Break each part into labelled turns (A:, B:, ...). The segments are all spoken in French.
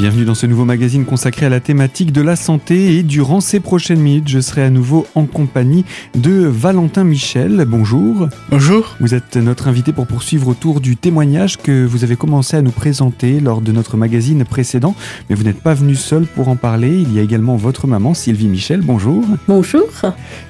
A: Bienvenue dans ce nouveau magazine consacré à la thématique de la santé et durant ces prochaines minutes, je serai à nouveau en compagnie de Valentin Michel. Bonjour.
B: Bonjour.
A: Vous êtes notre invité pour poursuivre autour du témoignage que vous avez commencé à nous présenter lors de notre magazine précédent, mais vous n'êtes pas venu seul pour en parler. Il y a également votre maman Sylvie Michel. Bonjour.
C: Bonjour.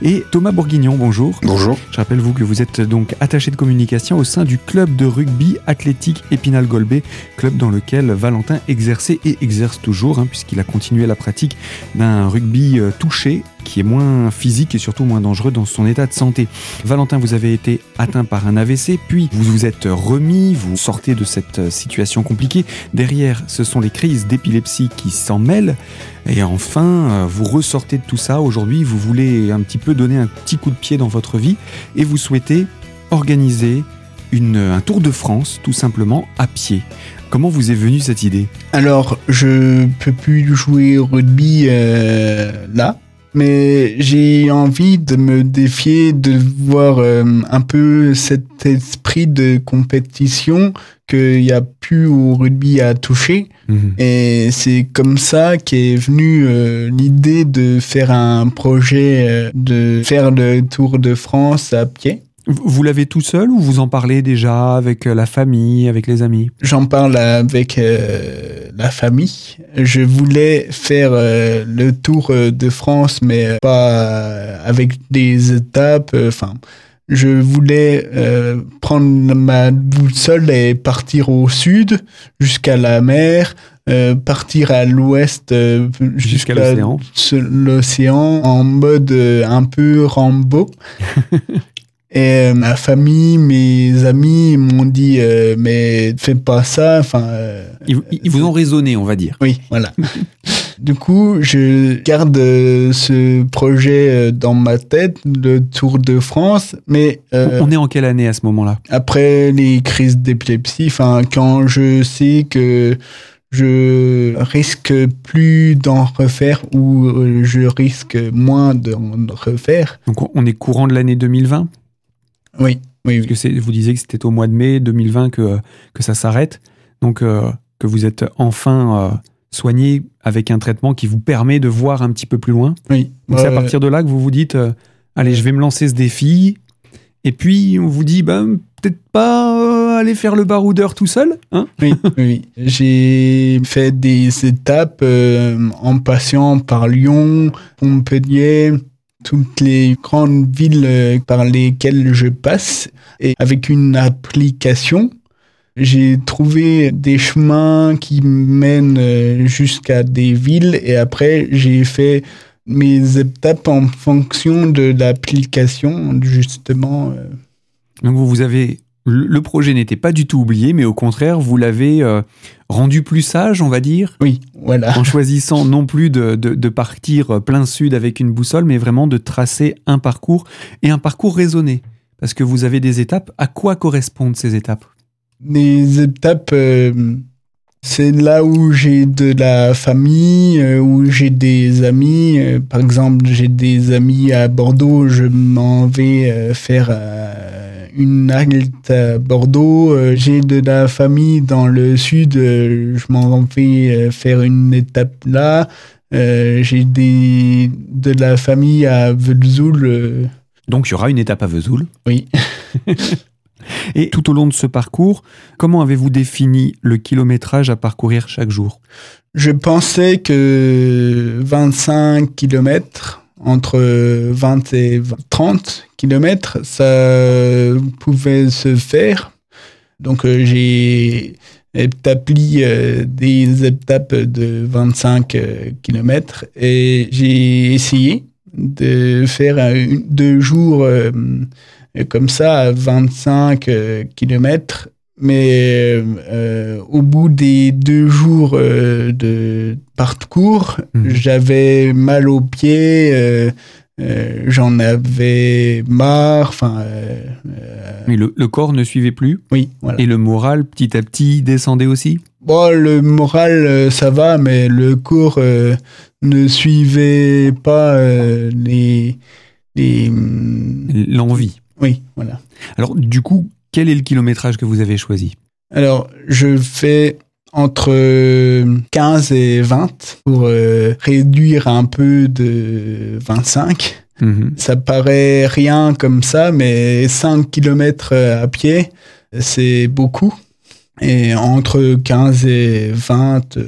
A: Et Thomas Bourguignon. Bonjour.
D: Bonjour.
A: Je rappelle vous que vous êtes donc attaché de communication au sein du club de rugby athlétique Épinal-Golbet, club dans lequel Valentin exerçait et exerce toujours, hein, puisqu'il a continué la pratique d'un rugby euh, touché qui est moins physique et surtout moins dangereux dans son état de santé. Valentin, vous avez été atteint par un AVC, puis vous vous êtes remis, vous sortez de cette euh, situation compliquée. Derrière, ce sont les crises d'épilepsie qui s'en mêlent. Et enfin, euh, vous ressortez de tout ça. Aujourd'hui, vous voulez un petit peu donner un petit coup de pied dans votre vie et vous souhaitez organiser une, un tour de France, tout simplement, à pied. Comment vous est venue cette idée?
B: Alors, je peux plus jouer au rugby euh, là, mais j'ai envie de me défier, de voir euh, un peu cet esprit de compétition qu'il n'y a plus au rugby à toucher.
A: Mhm.
B: Et c'est comme ça qu'est venue euh, l'idée de faire un projet, de faire le Tour de France à pied.
A: Vous l'avez tout seul ou vous en parlez déjà avec euh, la famille, avec les amis?
B: J'en parle avec euh, la famille. Je voulais faire euh, le tour de France, mais pas avec des étapes. Enfin, je voulais euh, prendre ma boussole et partir au sud jusqu'à la mer, partir à l'ouest
A: Jusqu'à l'océan.
B: en mode un peu Rambo. Et ma famille, mes amis m'ont dit euh, mais fais pas ça. Enfin, euh,
A: ils, ils vous ont raisonné, on va dire.
B: oui, voilà. du coup, je garde euh, ce projet euh, dans ma tête, le Tour de France, mais
A: On est en quelle année à ce moment-là?
B: après les crises d'épilepsie, enfin, quand je sais que je risque plus d'en refaire ou je risque moins d'en refaire.
A: Donc on- on est courant de l'année 2020
B: Oui, oui,
A: Parce que c'est- vous disiez que c'était au mois de mai 2020 que, que ça s'arrête. Donc euh, que vous êtes enfin euh, soigné avec un traitement qui vous permet de voir un petit peu plus loin.
B: oui.
A: Donc c'est à
B: Euh,
A: partir de là que vous vous dites euh, allez, je vais me lancer ce défi. Et puis on vous dit ben, peut-être pas euh, aller faire le baroudeur tout seul. Hein
B: Oui, oui. J'ai fait des étapes euh, en passant par Lyon, Montpellier, toutes les grandes villes euh, par lesquelles je passe. Et avec une application, j'ai trouvé des chemins qui mènent euh, jusqu'à des villes et après j'ai fait mes étapes en fonction de l'application, justement. euh.
A: Donc vous, vous avez le projet n'était pas du tout oublié, mais au contraire, vous l'avez euh, rendu plus sage, on va dire,
B: Oui, voilà.
A: en choisissant non plus de, de- de partir plein sud avec une boussole, mais vraiment de tracer un parcours et un parcours raisonné. Parce que vous avez des étapes. À quoi correspondent ces étapes?
B: Des étapes, euh, c'est là où j'ai de la famille, euh, où j'ai des amis. Euh, par exemple, j'ai des amis à Bordeaux, je m'en vais euh, faire euh, une halte à Bordeaux. Euh, j'ai de la famille dans le sud, euh, je m'en vais euh, faire une étape là. J'ai des, de la famille à Vesoul.
A: Donc il y aura une étape à Vesoul.
B: oui.
A: Et tout au long de ce parcours, comment avez-vous défini le kilométrage à parcourir chaque jour?
B: Je pensais que 25 km, entre 20 et 20 30 km, ça pouvait se faire. Donc euh, j'ai établi euh, des étapes de 25 km et j'ai essayé de faire deux jours euh, comme ça à 25 km mais euh, au bout des deux jours euh, de parcours,
A: Mhm.
B: j'avais mal aux pieds, euh, j'en avais marre. Enfin,
A: Mais le, le corps ne suivait plus
B: oui, voilà.
A: et le moral petit à petit descendait aussi?
B: Bon, le moral, ça va, mais le euh, ne suivait pas les, les. hum,
A: L'envie.
B: Oui, voilà.
A: Alors du coup, quel est le kilométrage que vous avez choisi
B: Alors, je fais entre 15 et 20 pour réduire un peu de 25. Mhm. Ça paraît rien comme ça, mais 5 km à pied, c'est beaucoup. Et entre 15 et 20,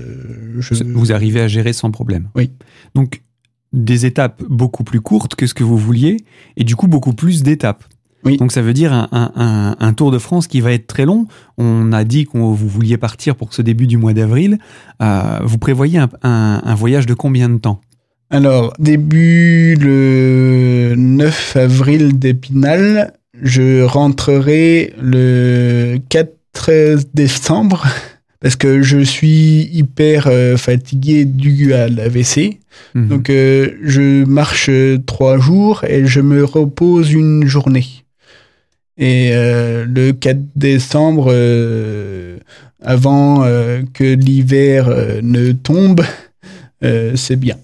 A: je... Vous arrivez à gérer sans problème.
B: Oui.
A: Donc, des étapes beaucoup plus courtes que ce que vous vouliez, et du coup beaucoup plus d'étapes.
B: Oui.
A: Donc ça veut dire un, Tour de France qui va être très long. On a dit que vous vouliez partir pour ce début du mois d'avril. Euh, vous prévoyez un, voyage de combien de temps?
B: Alors, début le 9 avril d'Épinal, je rentrerai le 4 décembre parce que je suis hyper euh, fatigué dû à l'AVC. Mhm. Donc euh, je marche trois jours et je me repose une journée. Et euh, le 4 décembre, avant que l'hiver ne tombe, c'est bien.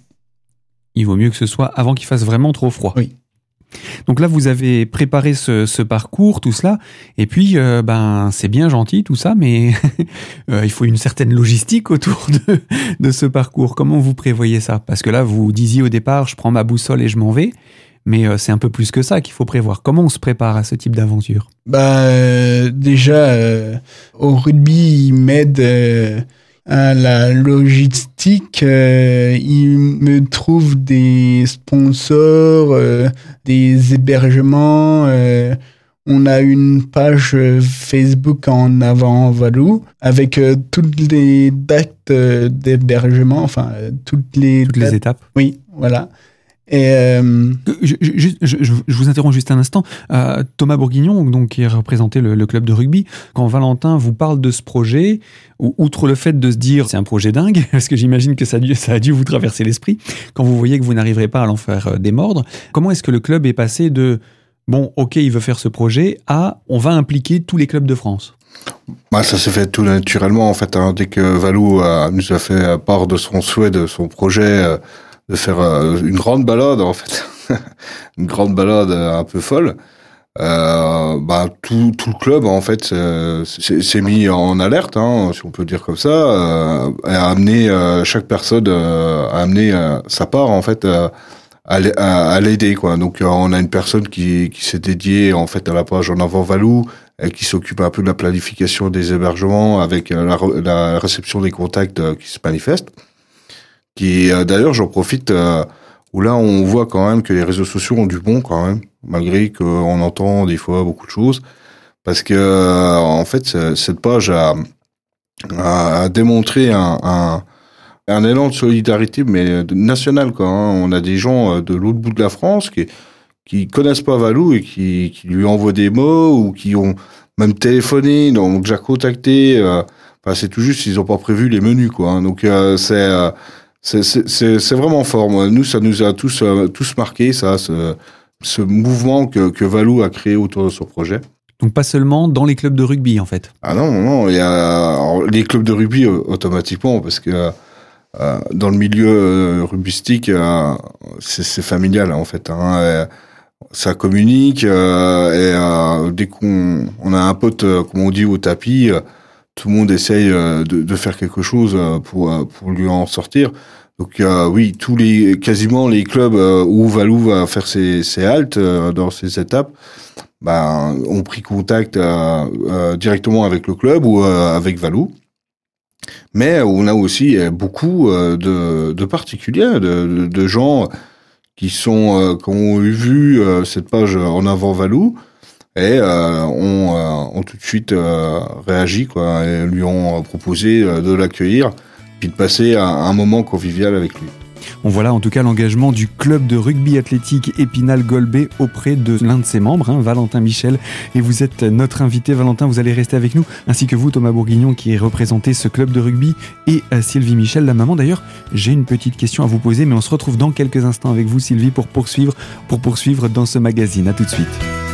A: Il vaut mieux que ce soit avant qu'il fasse vraiment trop froid.
B: Oui.
A: Donc là, vous avez préparé ce, parcours, tout cela, et puis euh, ben c'est bien gentil tout ça, mais euh, il faut une certaine logistique autour de, ce parcours. Comment vous prévoyez ça? Parce que là, vous disiez au départ, je prends ma boussole et je m'en vais, mais euh, c'est un peu plus que ça qu'il faut prévoir. Comment on se prépare à ce type d'aventure?
B: Bah déjà, au rugby, il m'aide la logistique, euh, il me trouve des sponsors, euh, des hébergements. Euh, on a une page Facebook en avant Valou avec toutes les dates d'hébergement, enfin toutes les
A: toutes les étapes.
B: Oui, voilà. Et euh,
A: je, je, vous interromps juste un instant. Euh, Thomas Bourguignon, donc, qui représenté le, le, club de rugby, quand Valentin vous parle de ce projet, outre le fait de se dire c'est un projet dingue, parce que j'imagine que ça a, dû, ça a dû vous traverser l'esprit, quand vous voyez que vous n'arriverez pas à l'en faire euh, démordre, comment est-ce que le club est passé de bon, ok, il veut faire ce projet à on va impliquer tous les clubs de France?
C: Bah, ça s'est fait tout naturellement en fait. Hein. dès que Valou nous a fait part de son souhait, de son projet, de faire euh, une grande balade en fait, une grande balade euh, un peu folle. Euh, bah, tout, tout le club en fait s'est mis en alerte, hein, si on peut dire comme ça, euh, a amené chaque personne a amené sa part en fait à, l'aider quoi. Donc on a une personne qui, qui s'est dédiée en fait à la page en avant Valou et qui s'occupe un peu de la planification des hébergements avec la, la réception des contacts qui se manifestent euh, d'ailleurs j'en profite euh, où là on voit quand même que les réseaux sociaux ont du bon quand même malgré qu'on entend des fois beaucoup de choses parce que euh, en fait cette page a, démontré un, élan de solidarité mais national quoi hein. on a des gens de l'autre bout de la France qui qui connaissent pas Valou et qui, lui envoient des mots ou qui ont même téléphoné donc déjà contacté c'est tout juste ils ont pas prévu les menus quoi hein. donc c'est c'est vraiment fort. Moi. Nous, ça nous a tous, euh, tous marqué, ça, ce, ce mouvement que, que Valou a créé autour de son projet.
A: Donc pas seulement dans les clubs de rugby, en fait.
C: Ah non, non, il y a les clubs de rugby euh, automatiquement, parce que euh, dans le milieu euh, rugbystique, euh, c'est familial, en fait. Hein, ça communique, et dès qu'on on a un pote, comme on dit, au tapis tout le monde essaye de, de, faire quelque chose pour, pour lui en sortir. Donc oui, tous les quasiment les clubs euh, où Valou va faire ses, haltes euh, dans ces étapes, ben, ont pris contact euh, directement avec le club ou avec Valou. Mais on a aussi beaucoup de, particuliers, de, de, gens qui sont qui ont eu vu cette page en avant Valou et ont, ont tout de suite réagi quoi, et lui ont proposé de l'accueillir puis de passer un, moment convivial avec lui.
A: On voit là en tout cas l'engagement du club de rugby athlétique Épinal Golbet auprès de l'un de ses membres, hein, Valentin Michel. Et vous êtes notre invité, Valentin, vous allez rester avec nous, ainsi que vous, Thomas Bourguignon, qui représenté ce club de rugby, et euh, Sylvie Michel, la maman. D'ailleurs, j'ai une petite question à vous poser, mais on se retrouve dans quelques instants avec vous, Sylvie, pour poursuivre, pour poursuivre dans ce magazine. A tout de suite.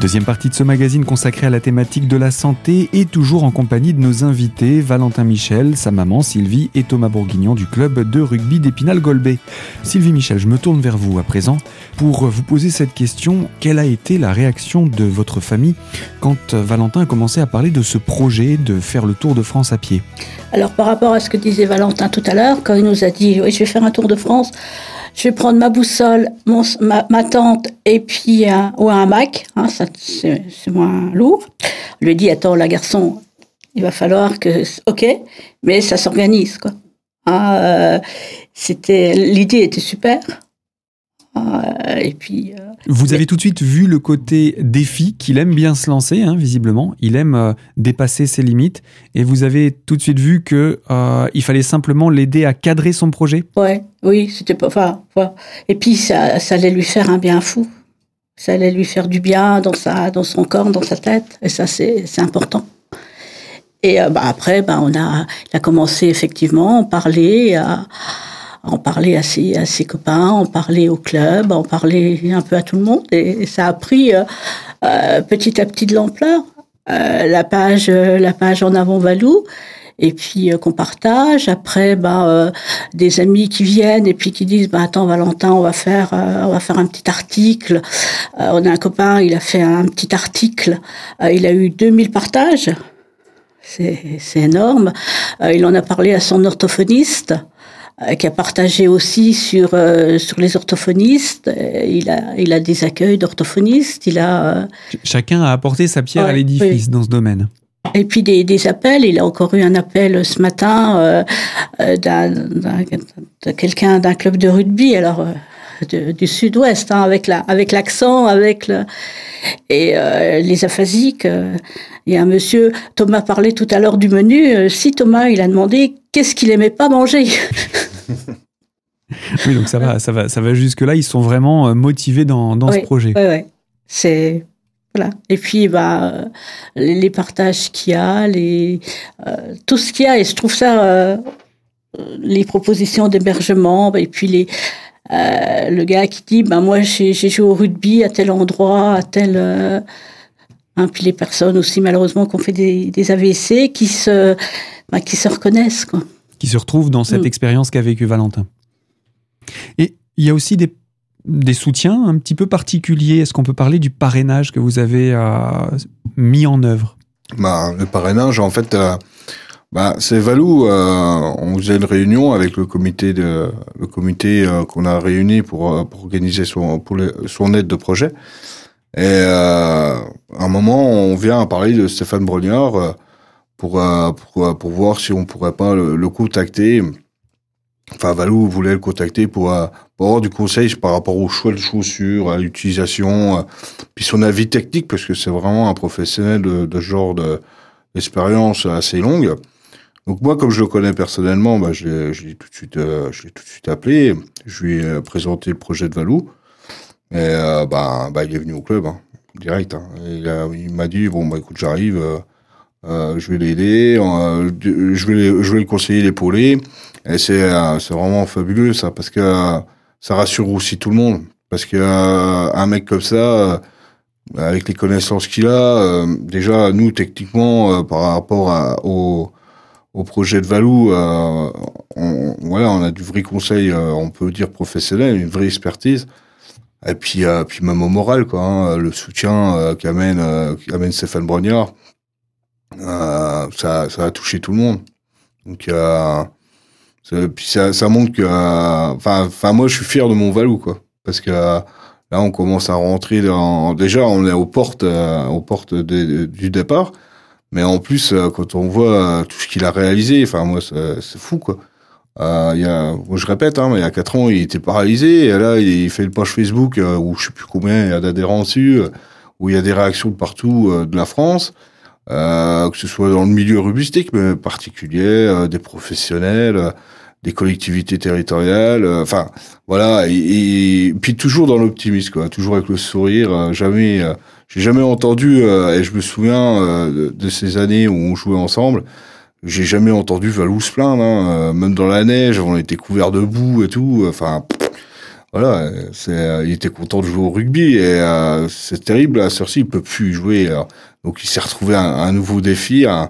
A: Deuxième partie de ce magazine consacré à la thématique de la santé et toujours en compagnie de nos invités Valentin Michel, sa maman Sylvie et Thomas Bourguignon du club de rugby d'Épinal-Golbet. Sylvie Michel, je me tourne vers vous à présent pour vous poser cette question. Quelle a été la réaction de votre famille quand Valentin a commencé à parler de ce projet de faire le Tour de France à pied?
D: Alors par rapport à ce que disait Valentin tout à l'heure, quand il nous a dit oui je vais faire un Tour de France, je vais prendre ma boussole, ma, ma, tente et puis un, ou un Mac, hein, ça c'est moins lourd. Je lui dit attends la garçon, il va falloir que ok, mais ça s'organise quoi. Hein, euh, c'était l'idée était super. Euh, et puis. Euh,
A: Vous avez tout de suite vu le côté défi qu'il aime bien se lancer, hein, visiblement. Il aime euh, dépasser ses limites, et vous avez tout de suite vu que il fallait simplement l'aider à cadrer son projet.
D: Ouais, oui, c'était pas. Enfin, et puis ça, ça allait lui faire un bien fou. Ça allait lui faire du bien dans sa, dans son corps, dans sa tête, et ça c'est, important. Et euh, bah, après, bah, on a, il a commencé effectivement à en parler. À, en parler à ses, à ses copains, en parler au club, en parler un peu à tout le monde. Et, ça a pris euh, euh, petit à petit de l'ampleur. La page, la page en avant Valou, et puis qu'on partage. Après, bah, des amis qui viennent et puis qui disent, bah, attends Valentin, on va faire, on va faire un petit article. on a un copain, il a fait un petit article. il a eu 2000 partages. C'est énorme. il en a parlé à son orthophoniste qui a partagé aussi sur euh, sur les orthophonistes. Il a il a des accueils d'orthophonistes. Il a
A: chacun a apporté sa pierre ouais, à l'édifice oui. dans ce domaine.
D: Et puis des, des, appels. Il a encore eu un appel ce matin euh, d'un de quelqu'un d'un club de rugby. Alors de, du sud-ouest, hein, avec la avec l'accent, avec le et euh, les aphasiques. Il y a un monsieur, Thomas parlait tout à l'heure du menu. Si Thomas, il a demandé qu'est-ce qu'il aimait pas manger?
A: oui, donc ça va, ça va, ça va jusque là. Ils sont vraiment motivés dans, dans
D: oui,
A: ce projet.
D: Oui, oui. C'est voilà. Et puis, bah, les partages qu'il y a, les euh, tout ce qu'il y a. Et je trouve ça, euh, les propositions d'hébergement, et puis les euh, le gars qui dit, bah moi j'ai joué au rugby à tel endroit, à tel Hein, puis les personnes aussi malheureusement qui ont fait des, des AVC qui se, bah, qui se reconnaissent. Quoi.
A: Qui se retrouvent dans cette mmh. expérience qu'a vécu Valentin. Et il y a aussi des, des soutiens un petit peu particuliers? Est-ce qu'on peut parler du parrainage que vous avez euh, mis en œuvre?
C: Bah, Le parrainage, en fait, euh, bah, c'est Valou. Euh, on faisait une réunion avec le comité de le comité qu'on a réuni pour, pour organiser son pour son aide de projet. Et à un moment, on vient à parler de Stéphane Brognard pour, pour, pour voir si on pourrait pas le contacter. Enfin, Valou voulait le contacter pour, pour avoir du conseil par rapport au choix de chaussures, à l'utilisation, puis son avis technique, parce que c'est vraiment un professionnel de, de genre d'expérience assez longue. Donc moi, comme je le connais personnellement, bah, je l'ai tout de suite, je l'ai tout de suite appelé. Je lui ai présenté le projet de Valou. Et euh, bah, bah, il est venu au club, hein, direct. Hein. il m'a dit bon bah écoute j'arrive, euh, euh, je vais l'aider, euh, je vais je vais le conseiller, l'épauler. Et c'est c'est vraiment fabuleux ça parce que ça rassure aussi tout le monde parce que un mec comme ça avec les connaissances qu'il a, déjà nous techniquement par rapport au au projet de Valou, euh, on, voilà, on a du vrai conseil, euh, on peut dire professionnel, une vraie expertise. Et puis, euh, puis même au moral, quoi, hein, le soutien euh, qu'amène euh, qu'amène Stéphane Brognard, euh, ça, ça a touché tout le monde. Donc, euh, puis ça, montre que, enfin, enfin, moi, je suis fier de mon Valou, quoi, parce que là, on commence à rentrer dans. Déjà, on est aux portes, aux portes du départ, mais en plus, quand on voit tout ce qu'il a réalisé, enfin, moi, c'est fou, quoi. Euh, il y a, je répète, hein, il y a quatre ans, il était paralysé. Et là, il fait une page Facebook euh, où je sais plus combien il y a d'adhérents dessus, euh, où il y a des réactions de partout euh, de la France, euh, que ce soit dans le milieu rubistique, mais particulier, euh, des professionnels, des collectivités territoriales. Enfin, voilà. Et, et, puis toujours dans l'optimisme, quoi. Toujours avec le sourire. jamais, j'ai jamais entendu. et je me souviens de, de, ces années où on jouait ensemble j'ai jamais entendu Valou se plaindre, hein. même dans la neige, on était couverts de boue et tout. Enfin, voilà, c'est, il était content de jouer au rugby et c'est terrible. À Cersei, il peut plus jouer. donc il s'est retrouvé un, un nouveau défi, un,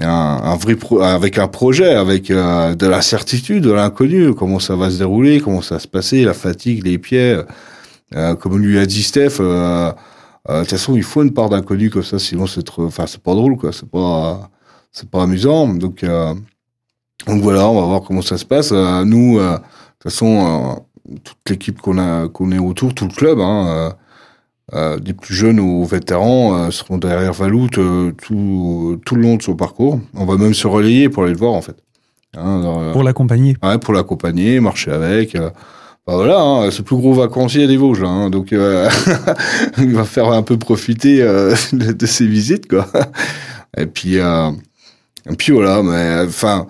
C: un, un vrai pro, avec un projet, avec de la certitude, de l'inconnu, comment ça va se dérouler, comment ça va se passer, la fatigue, les pieds. comme lui a dit Steph, de toute façon, il faut une part d'inconnu comme ça, sinon c'est trop, enfin c'est pas drôle quoi, c'est pas, c'est pas amusant. Donc donc voilà, on va voir comment ça se passe. Euh, nous, euh, de toute façon, euh, toute l'équipe qu'on a, qu'on est autour, tout le club, hein, des plus jeunes aux vétérans, seront derrière Valou tout, tout le long de son parcours. On va même se relayer pour aller le voir en fait.
A: Hein, pour l'accompagner.
C: Ouais, pour l'accompagner, marcher avec. bah voilà, hein, c'est le plus gros vacancier des Vosges, là, hein, donc il va faire un peu profiter de, de, ses visites, quoi. Et puis, et puis voilà, mais enfin,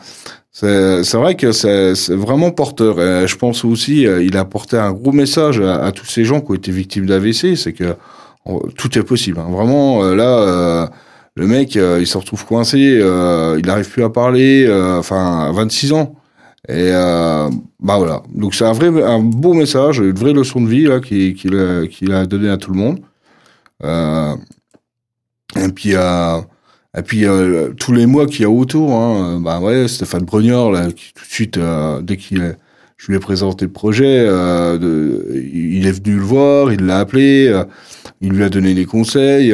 C: c'est vrai que c'est vraiment porteur. Je pense aussi, euh, il a apporté un gros message à, tous ces gens qui ont été victimes d'AVC, c'est que tout est possible. Hein. Vraiment, euh, là, euh, le mec, il se retrouve coincé, il n'arrive plus à parler, enfin, à 26 ans. Et bah voilà. Donc c'est un vrai, un beau message, une vraie leçon de vie là qu'il a, qu'il a donné à tout le monde. et puis et puis euh, tous les mois qu'il y a autour, hein, bah ouais, Stéphane Brognard, là, qui tout de suite, euh, dès qu'il je lui ai présenté le projet, euh, il est venu le voir, il l'a appelé, il lui a donné des conseils,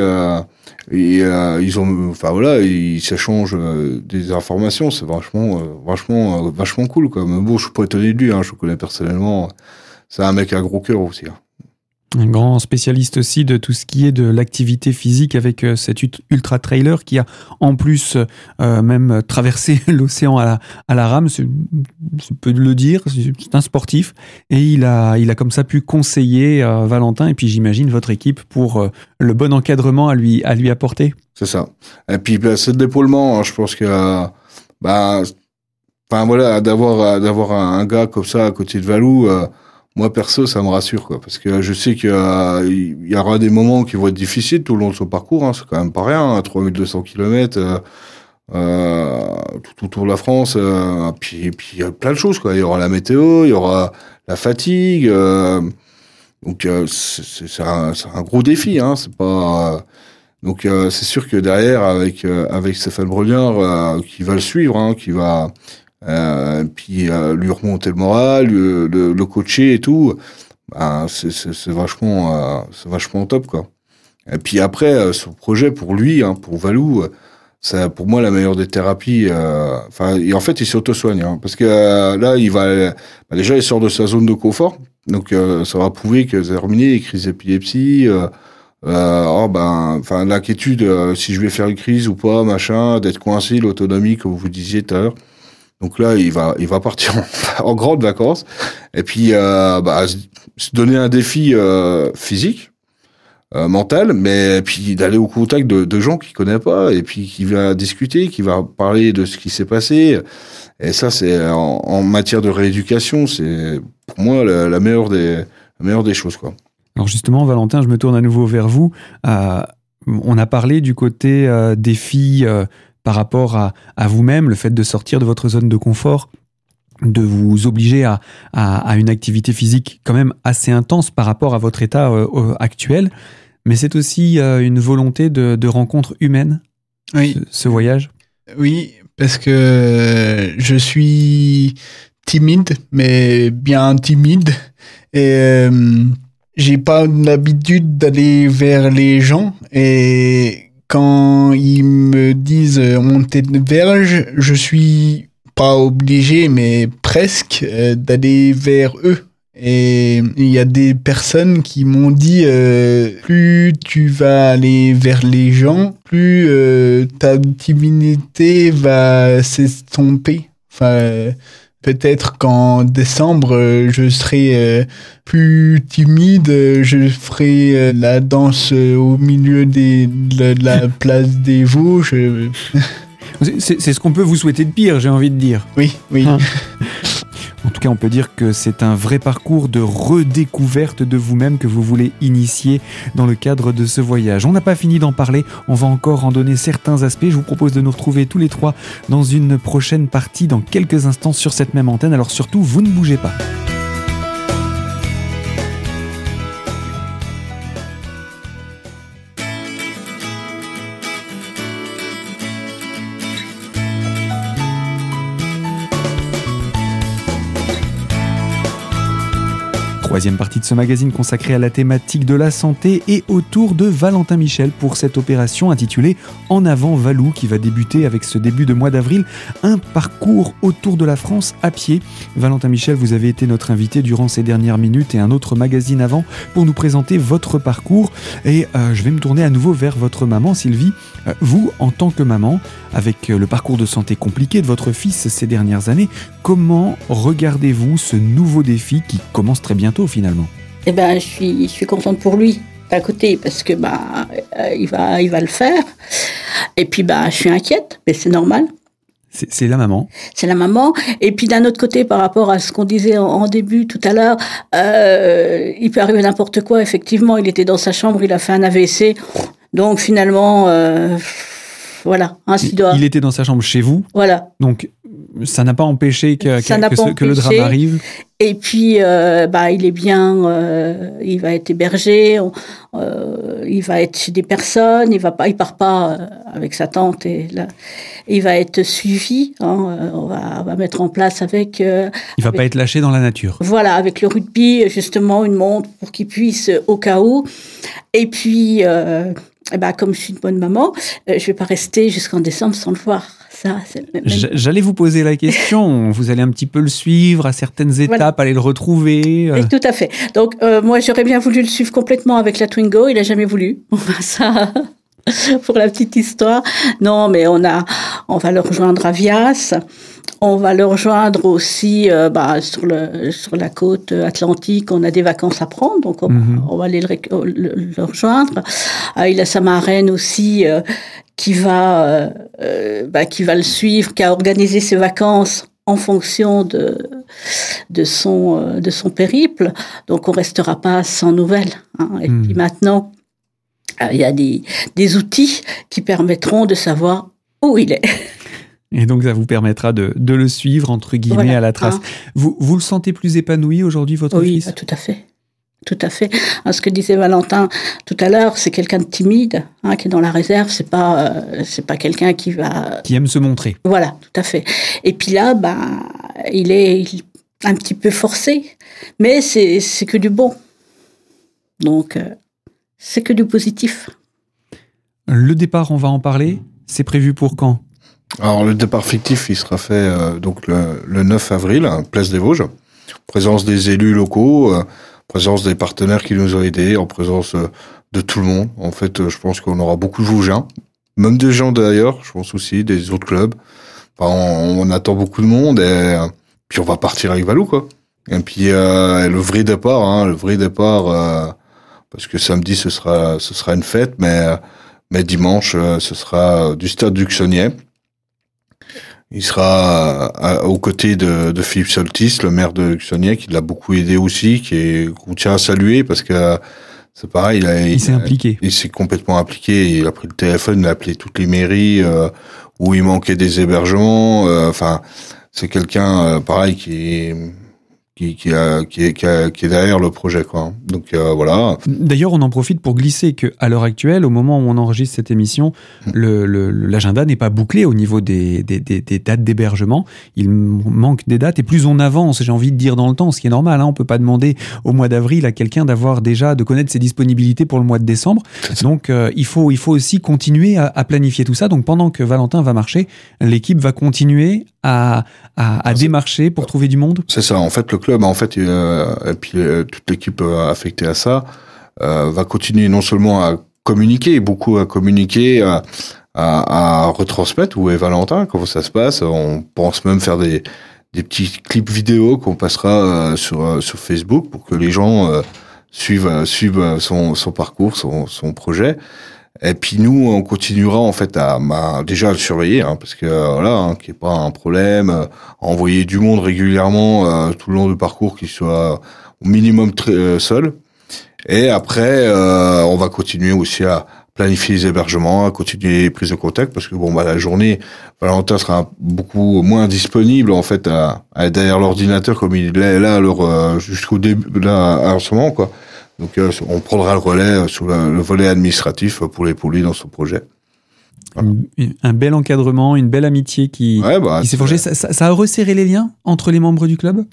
C: et ils ont, enfin voilà, ils s'échangent des informations, c'est vachement, vachement, vachement cool quoi. Mais bon, je suis pas étonné de lui, hein, je le connais personnellement. C'est un mec à gros cœur aussi. Hein
A: un grand spécialiste aussi de tout ce qui est de l'activité physique avec euh, cet ultra trailer qui a en plus euh, même traversé l'océan à la, rame, je peux le dire, c'est un sportif et il a, il a comme ça pu conseiller euh, Valentin et puis j'imagine votre équipe pour le bon encadrement à lui, à lui apporter.
C: C'est ça. Et puis bah, c'est l'épaulement, hein, je pense que bah, enfin voilà, d'avoir un, gars comme ça à côté de Valou moi perso ça me rassure quoi parce que je sais qu'il y, aura des moments qui vont être difficiles tout le long de son parcours hein, c'est quand même pas rien hein, 3200 km euh, euh, tout autour de la France euh, puis puis il y a plein de choses quoi. Il y aura la météo il y aura la fatigue donc c'est un, gros défi hein c'est pas donc c'est sûr que derrière avec avec Stéphane Brognard qui va le suivre hein, qui va puis euh, lui remonter le moral, le, le, coacher et tout, ben, c'est vachement, euh, c'est vachement top quoi. Et puis après, ce projet pour lui, hein, pour Valou, c'est pour moi la meilleure des thérapies. Enfin, en fait, il s'auto-soigne hein, parce que là, il va bah, déjà il sort de sa zone de confort, donc ça va prouver que terminé les crises d'épilepsie. Euh, oh ben, enfin l'inquiétude si je vais faire une crise ou pas, machin, d'être coincé, l'autonomie comme vous disiez tout à l'heure. Donc là, il va, il va partir en, grande vacances et puis euh, bah, se donner un défi euh, physique, euh, mental, mais puis d'aller au contact de, gens qu'il connaît pas et puis qui va discuter, qui va parler de ce qui s'est passé. Et ça, c'est en, matière de rééducation, c'est pour moi la, meilleure des, meilleure des choses, quoi.
A: Alors justement, Valentin, je me tourne à nouveau vers vous. on a parlé du côté défi par rapport à, vous-même, le fait de sortir de votre zone de confort, de vous obliger à, à, une activité physique quand même assez intense par rapport à votre état euh, actuel. Mais c'est aussi euh, une volonté de, de, rencontre humaine, oui. ce, voyage
B: Oui, parce que je suis timide, mais bien timide. Et euh, j'ai pas l'habitude d'aller vers les gens. Et quand ils me disent euh, monter de verge, je suis pas obligé, mais presque, euh, d'aller vers eux. Et il y a des personnes qui m'ont dit euh, plus tu vas aller vers les gens, plus ta timidité va s'estomper. Peut-être qu'en décembre, euh, je serai euh, plus timide, je ferai euh, la danse au milieu des, de la place des Vosges.
A: C'est ce qu'on peut vous souhaiter de pire, j'ai envie de dire.
B: Oui, oui.
A: Hein en tout cas, on peut dire que c'est un vrai parcours de redécouverte de vous-même que vous voulez initier dans le cadre de ce voyage. On n'a pas fini d'en parler, on va encore en donner certains aspects. Je vous propose de nous retrouver tous les trois dans une prochaine partie dans quelques instants sur cette même antenne. Alors surtout, vous ne bougez pas. Troisième partie de ce magazine consacrée à la thématique de la santé et autour de Valentin Michel pour cette opération intitulée En avant Valou qui va débuter avec ce début de mois d'avril un parcours autour de la France à pied. Valentin Michel, vous avez été notre invité durant ces dernières minutes et un autre magazine avant pour nous présenter votre parcours et euh, je vais me tourner à nouveau vers votre maman Sylvie. Euh, vous, en tant que maman, avec le parcours de santé compliqué de votre fils ces dernières années, comment regardez-vous ce nouveau défi qui commence très bientôt finalement
D: Eh ben, je suis, je suis contente pour lui d'un côté parce que bah euh, il va il va le faire et puis bah je suis inquiète mais c'est normal
A: c'est la maman.
D: C'est la maman. Et puis d'un autre côté, par rapport à ce qu'on disait en, début tout à l'heure, euh, il peut arriver n'importe quoi. Effectivement, il était dans sa chambre, il a fait un AVC. Donc finalement, euh, voilà, ainsi doit.
A: Il était dans sa chambre chez vous.
D: Voilà.
A: Donc ça n'a pas empêché que, que, le drame arrive.
D: Et puis, euh, bah, il est bien, euh, il va être hébergé, euh, il va être chez des personnes, il va pas, il part pas avec sa tante et là, il va être suivi. Hein, on, va, on, va, mettre en place avec.
A: il va pas être lâché dans la nature.
D: Voilà, avec le rugby, justement, une montre pour qu'il puisse au cas où. Et puis. Eh ben, comme je suis une bonne maman, je vais pas rester jusqu'en décembre sans le voir.
A: J'allais vous poser la question. vous allez un petit peu le suivre à certaines étapes, aller le retrouver.
D: Euh. tout à fait. Donc euh, moi j'aurais bien voulu le suivre complètement avec la Twingo. Il a jamais voulu. Ça. Pour la petite histoire. Non, mais on a, on va le rejoindre à Vias. On va le rejoindre aussi euh, bah, sur, le, sur la côte atlantique. On a des vacances à prendre, donc on, mhm. va aller le, rejoindre. Ah, il a sa marraine aussi qui va, euh, euh, bah, qui va le suivre, qui a organisé ses vacances en fonction de, de, son, euh, de son périple. Donc on restera pas sans nouvelles. Hein. Et puis maintenant, il y a des, des outils qui permettront de savoir où il est.
A: Et donc ça vous permettra de, de le suivre, entre guillemets, à la trace. Hein. Vous, vous le sentez plus épanoui aujourd'hui, votre
D: fils?
A: Oui,
D: tout à fait. Tout à fait. Hein, ce que disait Valentin tout à l'heure, c'est quelqu'un de timide, hein, qui est dans la réserve. C'est pas, euh, c'est pas quelqu'un qui va.
A: Qui aime se montrer.
D: Voilà, tout à fait. Et puis là, ben, il est un petit peu forcé, mais c'est, c'est que du bon. Donc, euh, c'est que du positif.
A: Le départ, on va en parler. C'est prévu pour quand?
C: Alors, le départ fictif, il sera fait euh, donc le, le, 9 avril, place des Vosges. Présence des élus locaux présence des partenaires qui nous ont aidés, en présence euh, de tout le monde. En fait, euh, je pense qu'on aura beaucoup de Vosgiens, même des gens d'ailleurs, je pense aussi, des autres clubs. Enfin, on, attend beaucoup de monde et euh, puis on va partir avec Valou, quoi. Et puis euh, le vrai départ, hein, le vrai départ, parce que samedi ce sera ce sera une fête, mais mais dimanche ce sera du stade du Xonier. Il sera euh, aux côtés de, de, Philippe Soltis, le maire de Luxonnier, qui l'a beaucoup aidé aussi, qui est qu'on tient à saluer parce que c'est pareil,
A: il, il s'est impliqué.
C: Il s'est complètement impliqué. Il a pris le téléphone, il a appelé toutes les mairies euh, où il manquait des hébergements. Euh, enfin, c'est quelqu'un pareil qui qui, qui, a, qui, est, qui, est derrière le projet. Quoi. Donc euh, voilà.
A: D'ailleurs, on en profite pour glisser que à l'heure actuelle, au moment où on enregistre cette émission, mm. l'agenda n'est pas bouclé au niveau des, des, des, des dates d'hébergement. Il manque des dates et plus on avance, j'ai envie de dire dans le temps, ce qui est normal. Hein, on peut pas demander au mois d'avril à quelqu'un d'avoir déjà de connaître ses disponibilités pour le mois de décembre. Donc euh, il faut il faut aussi continuer à, à, planifier tout ça. Donc pendant que Valentin va marcher, l'équipe va continuer à, à, à démarcher pour trouver du monde?
C: C'est ça. En fait, le club, en fait, euh, et puis euh, toute l'équipe euh, affectée à ça, va continuer non seulement à communiquer, beaucoup à communiquer, à, à, retransmettre où est Valentin, comment ça se passe. On pense même faire des, des petits clips vidéo qu'on passera sur, sur Facebook pour que les gens suivent, suivent son, son parcours, son, son projet. Et puis nous, on continuera en fait à bah, déjà à le surveiller, hein, parce que euh, voilà, hein, qu'il n'y ait pas un problème, euh, envoyer du monde régulièrement euh, tout le long du parcours qui soit au minimum très, seul. Et après, on va continuer aussi à planifier les hébergements, à continuer les prises de contact, parce que bon, bah, la journée, Valentin sera beaucoup moins disponible en fait à, à derrière l'ordinateur comme il est là alors jusqu'au début là à ce moment quoi. Donc euh, on prendra le relais euh, sur le, volet administratif pour l'épauler dans son projet.
A: Un bel encadrement, une belle amitié qui, bah, s'est forgée. Ça, a resserré les liens entre les membres du club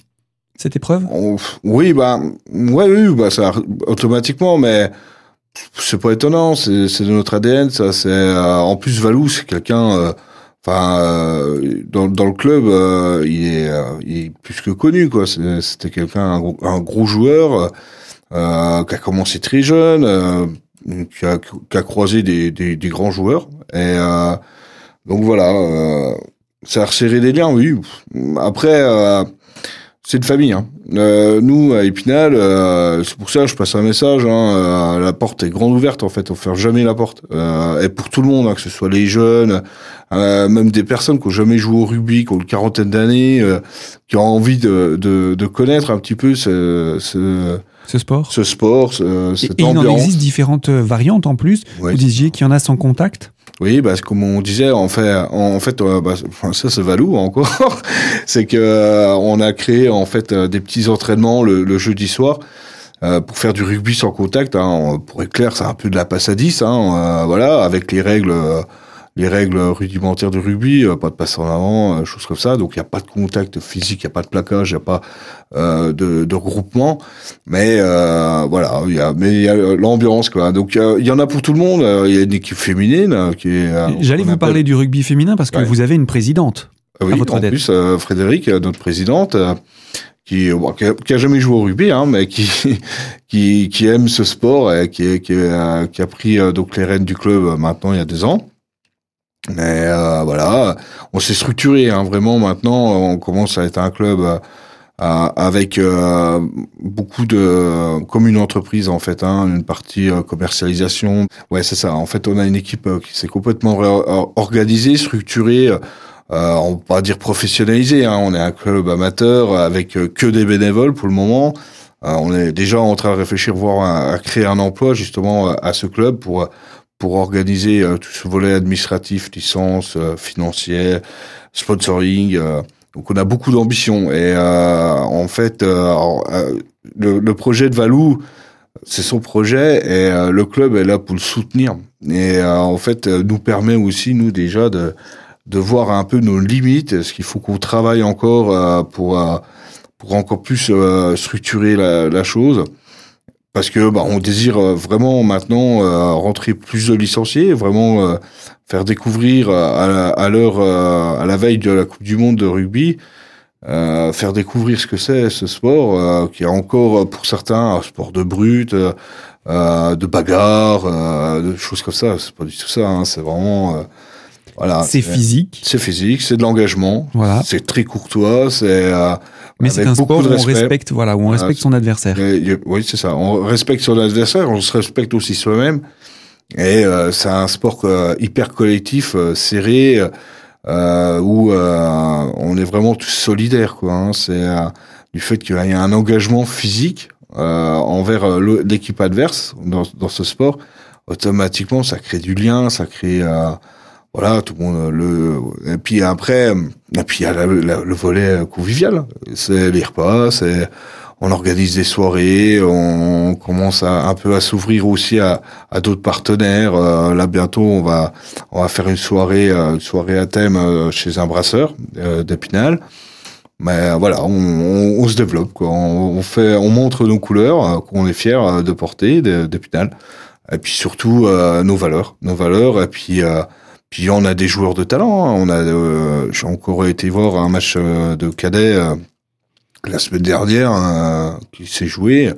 A: cette épreuve?
C: On- Oui, bah, ouais, oui, bah, ça, automatiquement, mais c'est pas étonnant, c'est de notre ADN, ça. C'est euh, en plus Valou, c'est quelqu'un, euh, enfin, euh, dans, dans le club, euh, il est, euh, il est plus que connu, quoi. C'était quelqu'un, un gros joueur, euh, qui a commencé très jeune, euh, qui, a, qui a croisé des, des, des grands joueurs, et euh, donc voilà, euh, ça a resserré des liens, oui. Après. Euh, c'est une famille. Hein. Nous, à Épinal, c'est pour ça que je passe un message. Hein, la porte est grande ouverte, en fait. On ferme jamais la porte. Et pour tout le monde, hein, que ce soit les jeunes, euh, même des personnes qui ont jamais joué au rugby, qui ont une quarantaine d'années, euh, qui ont envie de, de, de connaître un petit peu ce, ce,
A: Ce sport
C: ce sport, ce,
A: Et,
C: cette
A: et il en existe différentes euh, variantes en plus.
C: Ouais,
A: Vous disiez qu'il y en a sans contact.
C: Oui, que comme on disait, en fait, en fait, bah, ça c'est Valou encore, c'est que euh, on a créé en fait euh, des petits entraînements le, le jeudi soir euh, pour faire du rugby sans contact. Hein, pour être clair, c'est un peu de la passe à 10, hein, euh, voilà, avec les règles, euh, les règles rudimentaires du rugby, euh, pas de passe en avant, euh, choses comme ça. Donc il y a pas de contact physique, il y a pas de plaquage, il y a pas euh, de, de regroupement, mais euh, voilà, il y a, mais il y a l'ambiance quoi. Donc euh, il y en a pour tout le monde. Il y a une équipe féminine qui est. euh,
A: J'allais vous
C: appelle-
A: parler du rugby féminin parce que
C: Ouais.
A: vous avez une présidente.
C: Ah oui,
A: à votre
C: en plus, Frédéric, notre présidente, qui, bon, qui, a, qui a jamais joué au rugby, hein, mais qui, qui, qui aime ce sport et qui, qui, a, qui a pris donc les rênes du club maintenant il y a deux ans. Mais euh, voilà, on s'est structuré hein, vraiment maintenant. On commence à être un club euh, avec euh, beaucoup de comme une entreprise en fait, hein, une partie euh, commercialisation. Ouais, c'est ça. En fait, on a une équipe euh, qui s'est complètement organisée, structurée. euh, on va pas dire professionnalisé. Hein, on est un club amateur avec euh, que des bénévoles pour le moment. Euh, on est déjà en train de réfléchir, voir à, à créer un emploi justement à ce club pour pour organiser euh, tout ce volet administratif, licence, euh, financière, sponsoring. euh, donc on a beaucoup d'ambition. Et euh, en fait euh, alors, euh, le, le projet de Valou, c'est son projet et le club est là pour le soutenir. Et en fait nous permet aussi nous déjà de de voir un peu nos limites, ce qu'il faut qu'on travaille encore pour pour encore plus structurer la, la chose? Parce que bah, on désire euh, vraiment maintenant euh, rentrer plus de licenciés, vraiment euh, faire découvrir euh, à, à l'heure euh, à la veille de la Coupe du Monde de rugby, euh, faire découvrir ce que c'est ce sport qui est encore pour certains un sport de brut, de bagarre, de choses comme ça. C'est pas du tout ça. Hein, c'est vraiment voilà.
A: c'est physique.
C: C'est physique, c'est de l'engagement.
A: Voilà.
C: C'est très courtois, c'est euh,
A: Mais c'est un sport où on
C: respect.
A: respecte, voilà, où on respecte son adversaire.
C: Et, oui, c'est ça. On respecte son adversaire, on se respecte aussi soi-même. Et euh, c'est un sport euh, hyper collectif, euh, serré, euh, où euh, on est vraiment tous solidaires. Quoi, hein. C'est euh, du fait qu'il y a un engagement physique euh, envers euh, l'équipe adverse dans, dans ce sport. Automatiquement, ça crée du lien, ça crée... voilà, tout le monde le. Et puis après, et puis il y a le volet convivial. C'est les repas, c'est on organise des soirées, on commence un peu à s'ouvrir aussi à, d'autres partenaires. Euh, là bientôt, on va on va faire une soirée euh, une soirée à thème euh, chez un brasseur euh. Mais voilà, on, se développe, quoi. On, fait, on montre nos couleurs qu'on est fiers euh, de porter d'Épinal. Et puis surtout nos valeurs, nos valeurs. Et puis puis on a des joueurs de talent. hein. On a, euh, j'ai encore été voir un match euh, de cadet euh, la semaine dernière euh, qui s'est joué. Euh,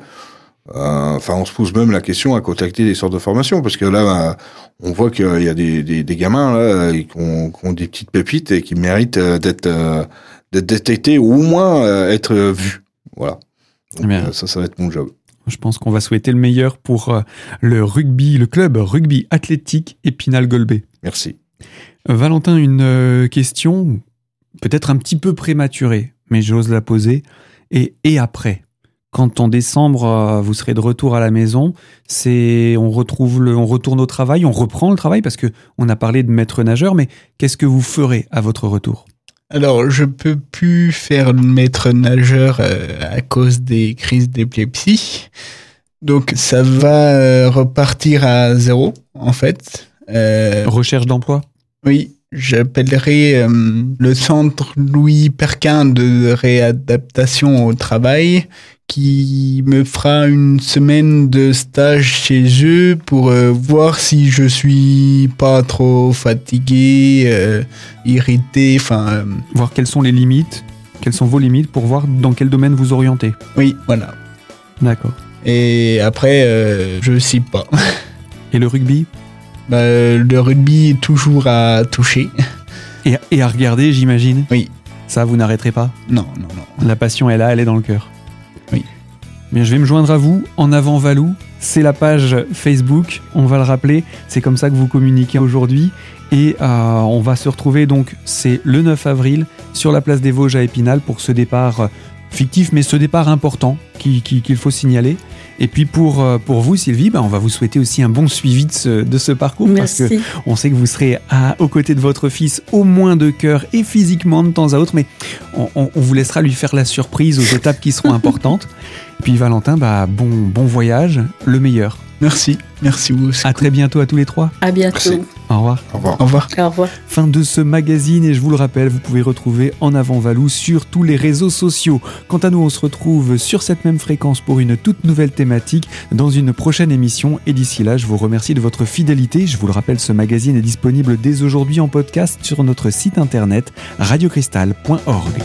C: Enfin, on se pose même la question à contacter des sortes de formations parce que là, on voit qu'il y a des, des, des gamins là qui ont, qui ont des petites pépites et qui méritent d'être euh, d'être détectés ou au moins euh, être vus. Voilà. Donc,
A: Eh
C: ça, ça va être mon job.
A: Je pense qu'on va souhaiter le meilleur pour euh, le rugby, le club rugby athlétique Épinal-Golbet.
C: Merci.
A: Valentin, une euh, question peut-être un petit peu prématurée, mais j'ose la poser. Et, et après quand en décembre euh, vous serez de retour à la maison, c'est on retrouve le, on retourne au travail, on reprend le travail parce que on a parlé de maître nageur, mais qu'est-ce que vous ferez à votre retour?
B: Alors, je peux plus faire le maître nageur euh, à cause des crises d'épilepsie. Donc, ça va euh, repartir à zéro, en fait. Euh,
A: Recherche d'emploi?
B: oui, j'appellerai euh, le centre Louis Perquin de réadaptation au travail qui me fera une semaine de stage chez eux pour euh, voir si je suis pas trop fatigué, euh, irrité, enfin... euh,
A: Voir quelles sont les limites, quelles sont vos limites pour voir dans quel domaine vous orientez.
B: oui, voilà.
A: D'accord.
B: Et après, je sais pas.
A: Et le rugby?
B: Bah, le rugby est toujours à toucher.
A: et, et à regarder, j'imagine?
B: Oui.
A: Ça, vous n'arrêterez pas?
B: Non, non, non.
A: La passion est là, elle est dans le cœur. Bien, je vais me joindre à vous. En avant Valou, c'est la page Facebook. On va le rappeler. C'est comme ça que vous communiquez aujourd'hui. Et euh, on va se retrouver donc, c'est le 9 avril, sur la place des Vosges à Épinal pour ce départ euh, fictif, mais ce départ important qui- qui- qu'il faut signaler. Et puis pour, euh, pour vous, Sylvie, bah, on va vous souhaiter aussi un bon suivi de ce, de ce parcours. Parce que
D: Merci.
A: on sait que vous serez à, aux côtés de votre fils au moins de cœur et physiquement de temps à autre, mais on, on- on vous laissera lui faire la surprise aux étapes qui seront importantes. Puis Valentin, bah, bon, bon voyage, le meilleur.
B: Merci. Merci vous aussi.
A: À très bientôt à tous les trois.
D: À bientôt.
C: Merci.
A: Au revoir.
C: Au revoir.
B: Au revoir.
D: Au revoir.
A: Fin de ce magazine et je vous le rappelle, vous pouvez retrouver En avant Valou sur tous les réseaux sociaux. Quant à nous, on se retrouve sur cette même fréquence pour une toute nouvelle thématique dans une prochaine émission. Et d'ici là, je vous remercie de votre fidélité. Je vous le rappelle, ce magazine est disponible dès aujourd'hui en podcast sur notre site internet radiocristal.org.